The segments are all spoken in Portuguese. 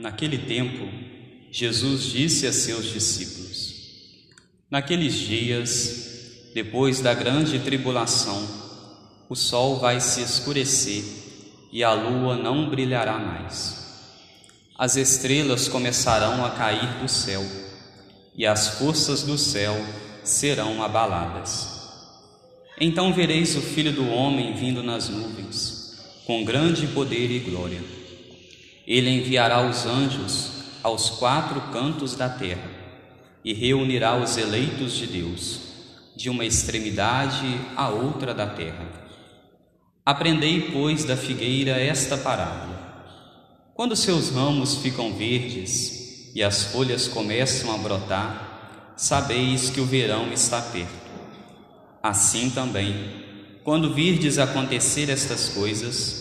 Naquele tempo, Jesus disse a seus discípulos: Naqueles dias, depois da grande tribulação, o sol vai se escurecer e a lua não brilhará mais. As estrelas começarão a cair do céu e as forças do céu serão abaladas. Então vereis o Filho do Homem vindo nas nuvens, com grande poder e glória. Ele enviará os anjos aos quatro cantos da terra e reunirá os eleitos de Deus, de uma extremidade à outra da terra. Aprendei, pois, da figueira esta parábola. Quando seus ramos ficam verdes e as folhas começam a brotar, sabeis que o verão está perto. Assim também, quando virdes acontecer estas coisas,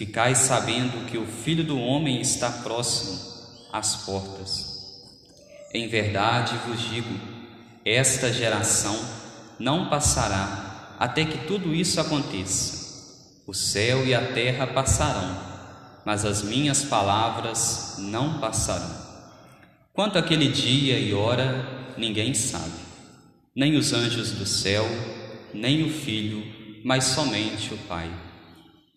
Ficai sabendo que o Filho do Homem está próximo às portas. Em verdade vos digo: esta geração não passará até que tudo isso aconteça. O céu e a terra passarão, mas as minhas palavras não passarão. Quanto àquele dia e hora, ninguém sabe, nem os anjos do céu, nem o Filho, mas somente o Pai.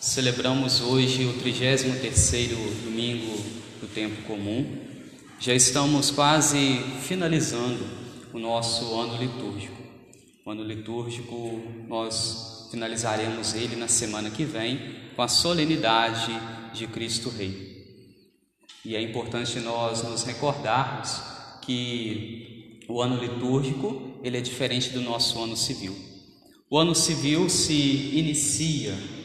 Celebramos hoje o 33º domingo do tempo comum. Já estamos quase finalizando o nosso ano litúrgico. O ano litúrgico nós finalizaremos ele na semana que vem com a solenidade de Cristo Rei. E é importante nós nos recordarmos que o ano litúrgico ele é diferente do nosso ano civil. O ano civil se inicia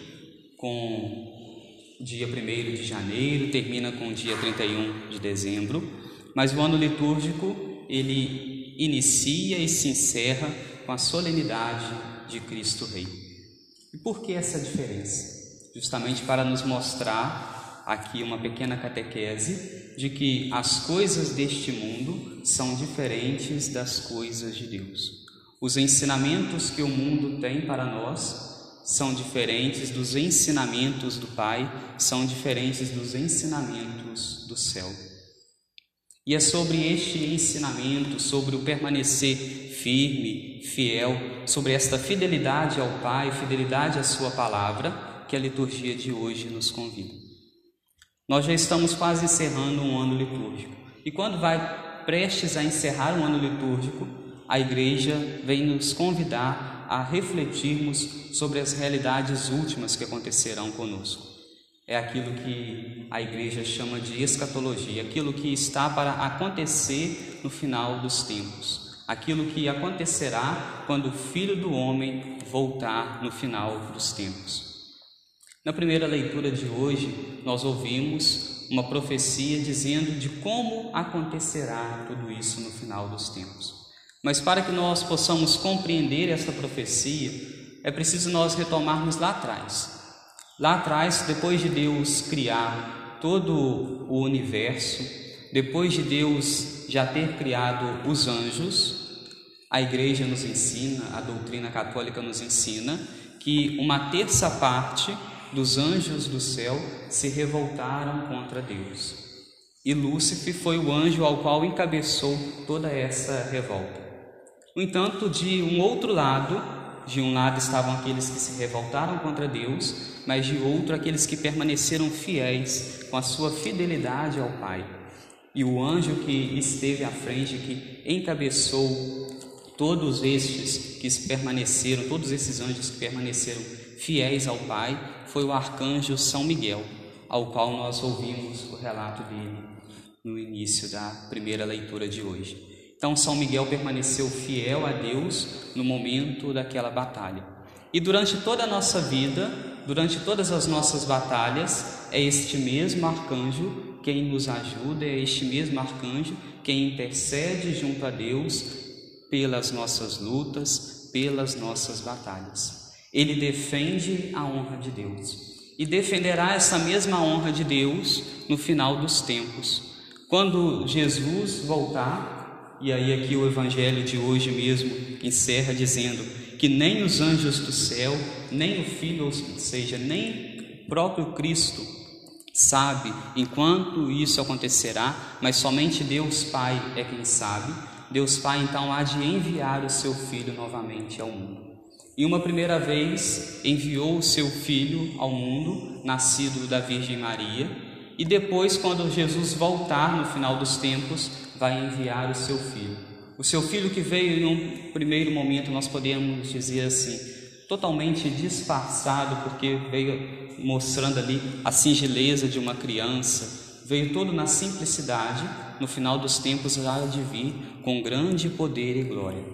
com dia 1 de janeiro, termina com dia 31 de dezembro, mas o ano litúrgico ele inicia e se encerra com a solenidade de Cristo Rei. E por que essa diferença? Justamente para nos mostrar aqui uma pequena catequese de que as coisas deste mundo são diferentes das coisas de Deus. Os ensinamentos que o mundo tem para nós são diferentes dos ensinamentos do Pai, são diferentes dos ensinamentos do céu. E é sobre este ensinamento, sobre o permanecer firme, fiel, sobre esta fidelidade ao Pai, fidelidade à Sua palavra, que a liturgia de hoje nos convida. Nós já estamos quase encerrando um ano litúrgico. E quando vai prestes a encerrar um ano litúrgico, a igreja vem nos convidar a refletirmos sobre as realidades últimas que acontecerão conosco. É aquilo que a igreja chama de escatologia, aquilo que está para acontecer no final dos tempos, aquilo que acontecerá quando o Filho do Homem voltar no final dos tempos. Na primeira leitura de hoje, nós ouvimos uma profecia dizendo de como acontecerá tudo isso no final dos tempos. Mas para que nós possamos compreender esta profecia, é preciso nós retomarmos lá atrás. Lá atrás, depois de Deus criar todo o universo, depois de Deus já ter criado os anjos, a igreja nos ensina, a doutrina católica nos ensina, que uma terça parte dos anjos do céu se revoltaram contra Deus. E Lúcifer foi o anjo ao qual encabeçou toda essa revolta. No entanto, de um outro lado, de um lado estavam aqueles que se revoltaram contra Deus, mas de outro aqueles que permaneceram fiéis com a sua fidelidade ao Pai. E o anjo que esteve à frente, que encabeçou todos estes que permaneceram, todos esses anjos que permaneceram fiéis ao Pai, foi o arcanjo São Miguel, ao qual nós ouvimos o relato dele no início da primeira leitura de hoje. Então, São Miguel permaneceu fiel a Deus no momento daquela batalha. E durante toda a nossa vida, durante todas as nossas batalhas, é este mesmo arcanjo quem nos ajuda, é este mesmo arcanjo, quem intercede junto a Deus pelas nossas lutas, pelas nossas batalhas. Ele defende a honra de Deus e defenderá essa mesma honra de Deus no final dos tempos. Quando Jesus voltar, e aí aqui o evangelho de hoje mesmo encerra dizendo que nem os anjos do céu, nem o Filho, ou seja, nem o próprio Cristo sabe enquanto isso acontecerá, mas somente Deus Pai é quem sabe. Deus Pai então há de enviar o seu Filho novamente ao mundo. E uma primeira vez enviou o seu filho ao mundo, nascido da Virgem Maria, e depois, quando Jesus voltar no final dos tempos, vai enviar o seu filho. O seu filho que veio em um primeiro momento, nós podemos dizer assim, totalmente disfarçado, porque veio mostrando ali a singeleza de uma criança, veio todo na simplicidade, no final dos tempos há de vir com grande poder e glória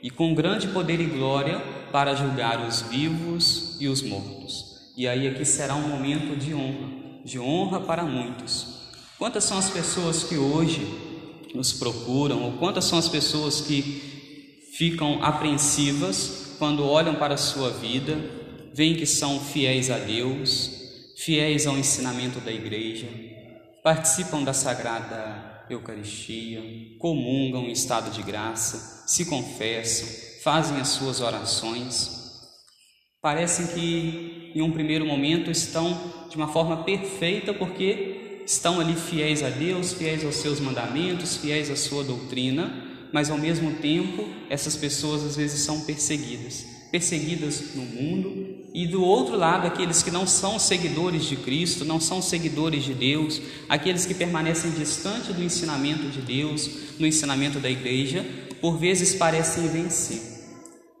e com grande poder e glória para julgar os vivos e os mortos. E aí aqui será um momento de honra, de honra para muitos. Quantas são as pessoas que hoje nos procuram, ou quantas são as pessoas que ficam apreensivas quando olham para a sua vida, veem que são fiéis a Deus, fiéis ao ensinamento da igreja, participam da sagrada Eucaristia, comungam em estado de graça, se confessam, fazem as suas orações. Parecem que em um primeiro momento estão de uma forma perfeita porque estão ali fiéis a Deus, fiéis aos seus mandamentos, fiéis à sua doutrina, mas ao mesmo tempo essas pessoas às vezes são perseguidas perseguidas no mundo, e do outro lado, aqueles que não são seguidores de Cristo, não são seguidores de Deus, aqueles que permanecem distante do ensinamento de Deus, no ensinamento da igreja, por vezes parecem vencer.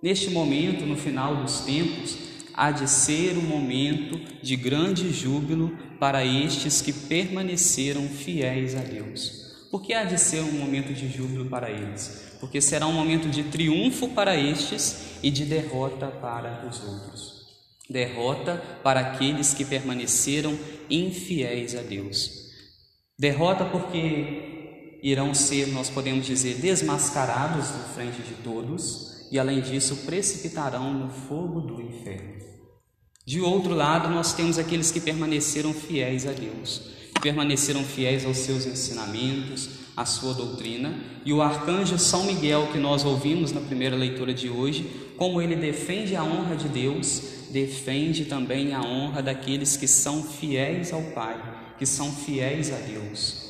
Neste momento, no final dos tempos, há de ser um momento de grande júbilo para estes que permaneceram fiéis a Deus. Por que há de ser um momento de júbilo para eles? Porque será um momento de triunfo para estes e de derrota para os outros. Derrota para aqueles que permaneceram infiéis a Deus. Derrota porque irão ser, nós podemos dizer, desmascarados na frente de todos e, além disso, precipitarão no fogo do inferno. De outro lado, nós temos aqueles que permaneceram fiéis a Deus permaneceram fiéis aos seus ensinamentos, à sua doutrina, e o arcanjo São Miguel, que nós ouvimos na primeira leitura de hoje, como ele defende a honra de Deus, defende também a honra daqueles que são fiéis ao Pai, que são fiéis a Deus.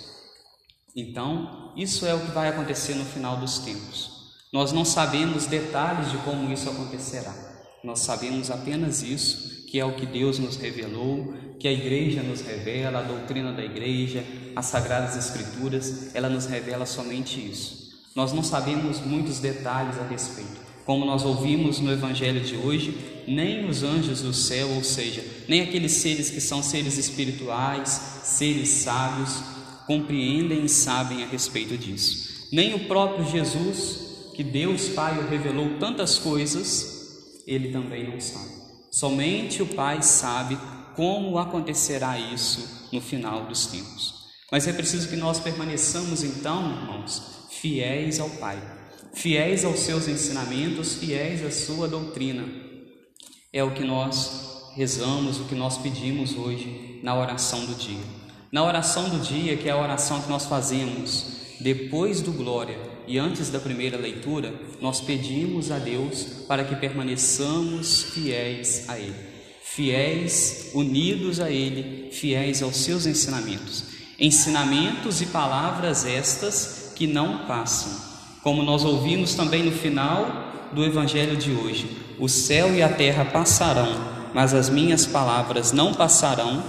Então, isso é o que vai acontecer no final dos tempos. Nós não sabemos detalhes de como isso acontecerá. Nós sabemos apenas isso, que é o que Deus nos revelou, que a igreja nos revela, a doutrina da igreja, as sagradas escrituras, ela nos revela somente isso. Nós não sabemos muitos detalhes a respeito. Como nós ouvimos no evangelho de hoje, nem os anjos do céu, ou seja, nem aqueles seres que são seres espirituais, seres sábios, compreendem e sabem a respeito disso. Nem o próprio Jesus, que Deus Pai revelou tantas coisas, ele também não sabe. Somente o Pai sabe como acontecerá isso no final dos tempos. Mas é preciso que nós permaneçamos então, irmãos, fiéis ao Pai, fiéis aos seus ensinamentos, fiéis à sua doutrina. É o que nós rezamos, o que nós pedimos hoje na oração do dia. Na oração do dia, que é a oração que nós fazemos depois do glória e antes da primeira leitura, nós pedimos a Deus para que permaneçamos fiéis a Ele fiéis, unidos a Ele, fiéis aos seus ensinamentos. Ensinamentos e palavras estas que não passam. Como nós ouvimos também no final do Evangelho de hoje: o céu e a terra passarão, mas as minhas palavras não passarão.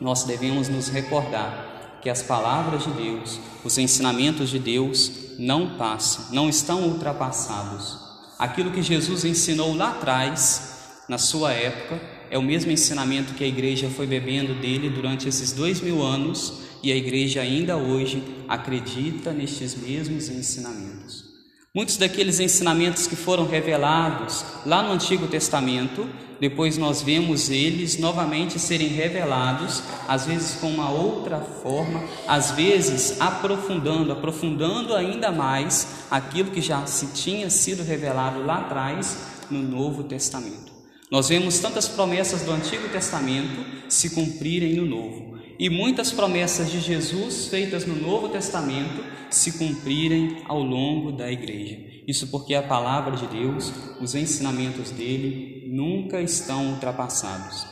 Nós devemos nos recordar que as palavras de Deus, os ensinamentos de Deus não passam, não estão ultrapassados. Aquilo que Jesus ensinou lá atrás, na sua época, é o mesmo ensinamento que a igreja foi bebendo dele durante esses dois mil anos e a igreja ainda hoje acredita nestes mesmos ensinamentos. Muitos daqueles ensinamentos que foram revelados lá no Antigo Testamento, depois nós vemos eles novamente serem revelados, às vezes com uma outra forma, às vezes aprofundando, aprofundando ainda mais aquilo que já se tinha sido revelado lá atrás no Novo Testamento. Nós vemos tantas promessas do Antigo Testamento se cumprirem no Novo e muitas promessas de Jesus feitas no Novo Testamento se cumprirem ao longo da igreja. Isso porque a palavra de Deus, os ensinamentos dele nunca estão ultrapassados.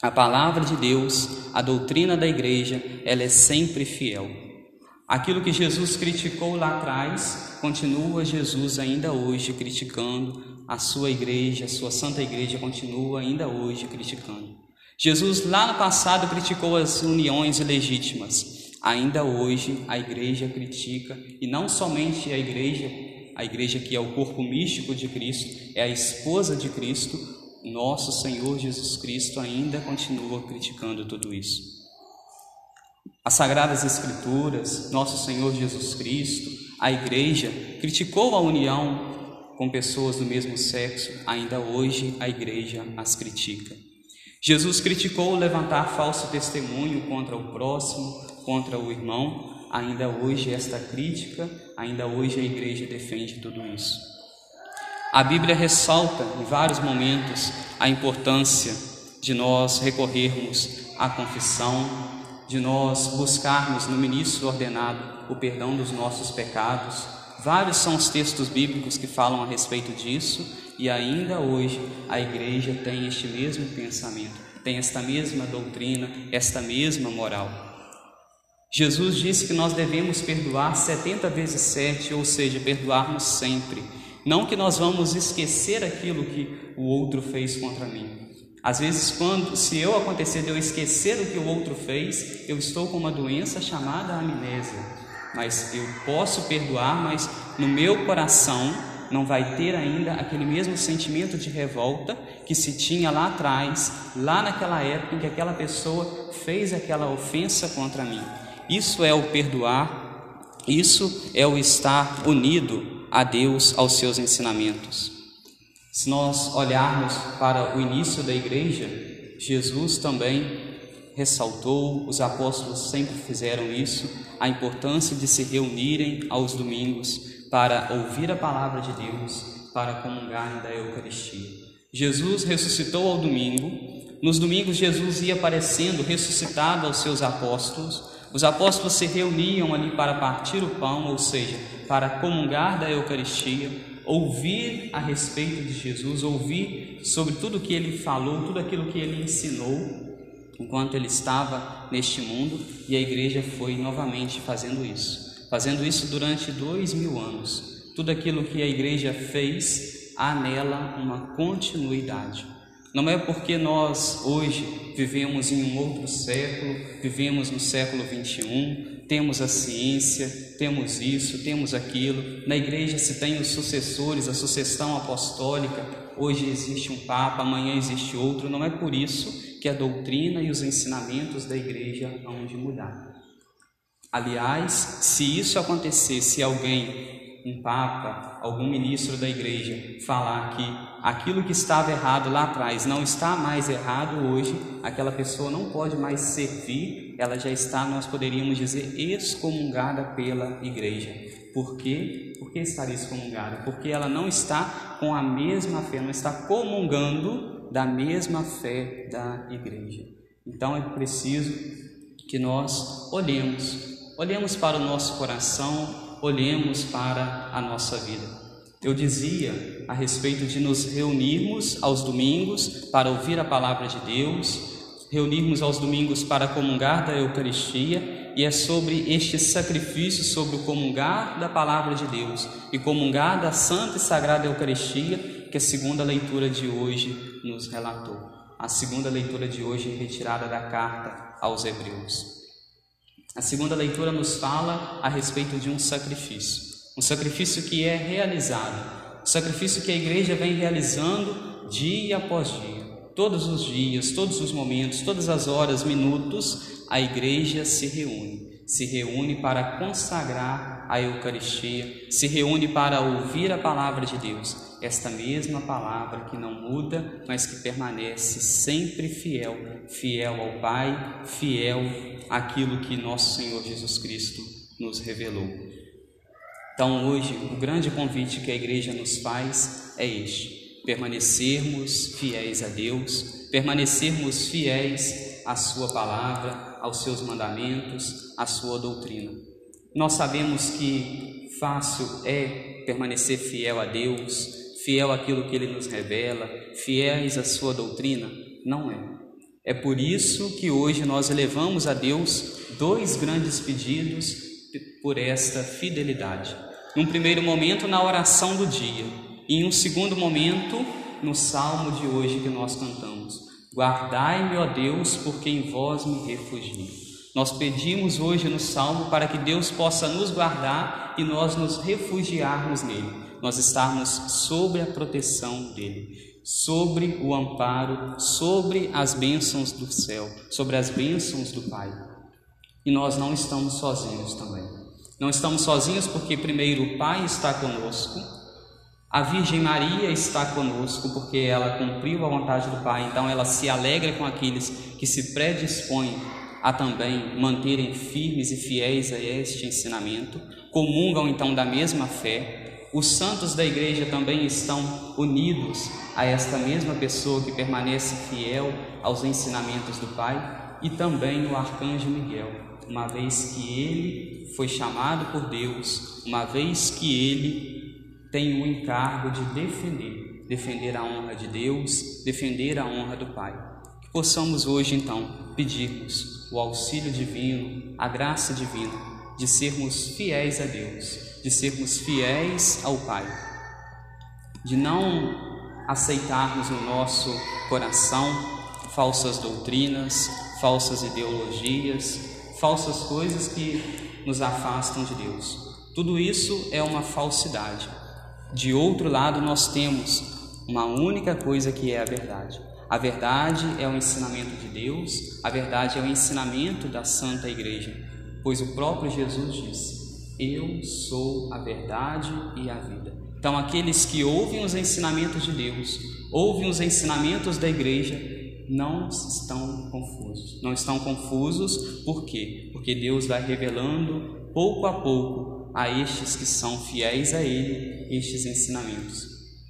A palavra de Deus, a doutrina da igreja, ela é sempre fiel. Aquilo que Jesus criticou lá atrás, continua Jesus ainda hoje criticando, a sua igreja, a sua santa igreja continua ainda hoje criticando. Jesus lá no passado criticou as uniões ilegítimas. Ainda hoje a igreja critica, e não somente a igreja, a igreja que é o corpo místico de Cristo, é a esposa de Cristo, nosso Senhor Jesus Cristo ainda continua criticando tudo isso. As Sagradas Escrituras, nosso Senhor Jesus Cristo, a igreja criticou a união com pessoas do mesmo sexo, ainda hoje a igreja as critica. Jesus criticou levantar falso testemunho contra o próximo, contra o irmão. Ainda hoje, esta crítica, ainda hoje a igreja defende tudo isso. A Bíblia ressalta em vários momentos a importância de nós recorrermos à confissão, de nós buscarmos no ministro ordenado o perdão dos nossos pecados. Vários são os textos bíblicos que falam a respeito disso e ainda hoje a igreja tem este mesmo pensamento, tem esta mesma doutrina, esta mesma moral. Jesus disse que nós devemos perdoar 70 vezes 7, ou seja, perdoarmos sempre. Não que nós vamos esquecer aquilo que o outro fez contra mim. Às vezes, quando se eu acontecer de eu esquecer o que o outro fez, eu estou com uma doença chamada amnésia. Mas eu posso perdoar, mas no meu coração não vai ter ainda aquele mesmo sentimento de revolta que se tinha lá atrás, lá naquela época em que aquela pessoa fez aquela ofensa contra mim. Isso é o perdoar, isso é o estar unido a Deus, aos seus ensinamentos. Se nós olharmos para o início da igreja, Jesus também ressaltou, os apóstolos sempre fizeram isso, a importância de se reunirem aos domingos para ouvir a palavra de Deus, para comungar da Eucaristia. Jesus ressuscitou ao domingo. Nos domingos, Jesus ia aparecendo ressuscitado aos seus apóstolos. Os apóstolos se reuniam ali para partir o pão, ou seja, para comungar da Eucaristia, ouvir a respeito de Jesus, ouvir sobre tudo o que ele falou, tudo aquilo que ele ensinou enquanto ele estava neste mundo, e a igreja foi novamente fazendo isso fazendo isso durante dois mil anos. Tudo aquilo que a igreja fez, há nela uma continuidade. Não é porque nós hoje vivemos em um outro século, vivemos no século 21, temos a ciência, temos isso, temos aquilo. Na igreja se tem os sucessores, a sucessão apostólica. Hoje existe um Papa, amanhã existe outro. Não é por isso que a doutrina e os ensinamentos da igreja vão de mudar. Aliás, se isso acontecer, se alguém, um papa, algum ministro da igreja, falar que aquilo que estava errado lá atrás não está mais errado hoje, aquela pessoa não pode mais servir, ela já está, nós poderíamos dizer, excomungada pela igreja. Por quê? Por que estaria excomungada? Porque ela não está com a mesma fé, não está comungando da mesma fé da igreja. Então é preciso que nós olhemos olhemos para o nosso coração, olhemos para a nossa vida. Eu dizia a respeito de nos reunirmos aos domingos para ouvir a palavra de Deus, reunirmos aos domingos para comungar da Eucaristia, e é sobre este sacrifício, sobre o comungar da palavra de Deus e comungar da Santa e Sagrada Eucaristia, que a segunda leitura de hoje nos relatou. A segunda leitura de hoje é retirada da carta aos Hebreus. A segunda leitura nos fala a respeito de um sacrifício, um sacrifício que é realizado, um sacrifício que a igreja vem realizando dia após dia. Todos os dias, todos os momentos, todas as horas, minutos, a igreja se reúne. se reúne para consagrar a Eucaristia, se reúne para ouvir a palavra de Deus, esta mesma palavra que não muda, mas que permanece sempre fiel, fiel ao Pai, fiel àquilo que nosso Senhor Jesus Cristo nos revelou. Então, hoje, o grande convite que a igreja nos faz é este: permanecermos fiéis a Deus, permanecermos fiéis à Sua palavra, aos seus mandamentos, à Sua doutrina. Nós sabemos que fácil é permanecer fiel a Deus, fiel àquilo que Ele nos revela, fiéis à Sua doutrina? Não é. É por isso que hoje nós elevamos a Deus dois grandes pedidos por esta fidelidade. Num primeiro momento, na oração do dia, e em um segundo momento, no salmo de hoje que nós cantamos: Guardai-me, ó Deus, porque em vós me refugio. Nós pedimos hoje no salmo para que Deus possa nos guardar e nós nos refugiarmos nele, nós estarmos sobre a proteção dele, sobre o amparo, sobre as bênçãos do céu, sobre as bênçãos do Pai. E nós não estamos sozinhos também. Não estamos sozinhos porque, primeiro, o Pai está conosco, a Virgem Maria está conosco porque ela cumpriu a vontade do Pai, então ela se alegra com aqueles que se predispõem a também manterem firmes e fiéis a este ensinamento, comungam então da mesma fé. Os santos da igreja também estão unidos a esta mesma pessoa que permanece fiel aos ensinamentos do Pai, e também o arcanjo Miguel, uma vez que ele foi chamado por Deus, uma vez que ele tem o encargo de defender, defender a honra de Deus, defender a honra do Pai. Que possamos hoje então pedirmos o auxílio divino, a graça divina de sermos fiéis a Deus, de sermos fiéis ao Pai, de não aceitarmos no nosso coração falsas doutrinas, falsas ideologias, falsas coisas que nos afastam de Deus. Tudo isso é uma falsidade. De outro lado, nós temos uma única coisa que é a verdade. A verdade é o ensinamento de Deus, a verdade é o ensinamento da Santa Igreja, pois o próprio Jesus disse: Eu sou a verdade e a vida. Então, aqueles que ouvem os ensinamentos de Deus, ouvem os ensinamentos da Igreja, não estão confusos. Não estão confusos por quê? Porque Deus vai revelando pouco a pouco a estes que são fiéis a Ele estes ensinamentos.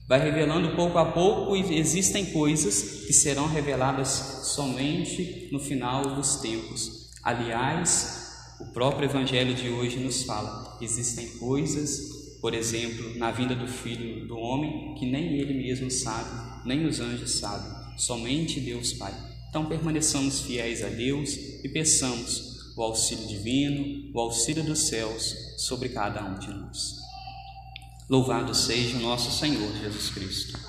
Vai revelando pouco a pouco e existem coisas que serão reveladas somente no final dos tempos. Aliás, o próprio Evangelho de hoje nos fala: existem coisas, por exemplo, na vinda do Filho do Homem, que nem ele mesmo sabe, nem os anjos sabem somente Deus Pai. Então permaneçamos fiéis a Deus e peçamos o auxílio divino, o auxílio dos céus sobre cada um de nós. Louvado seja o nosso Senhor Jesus Cristo.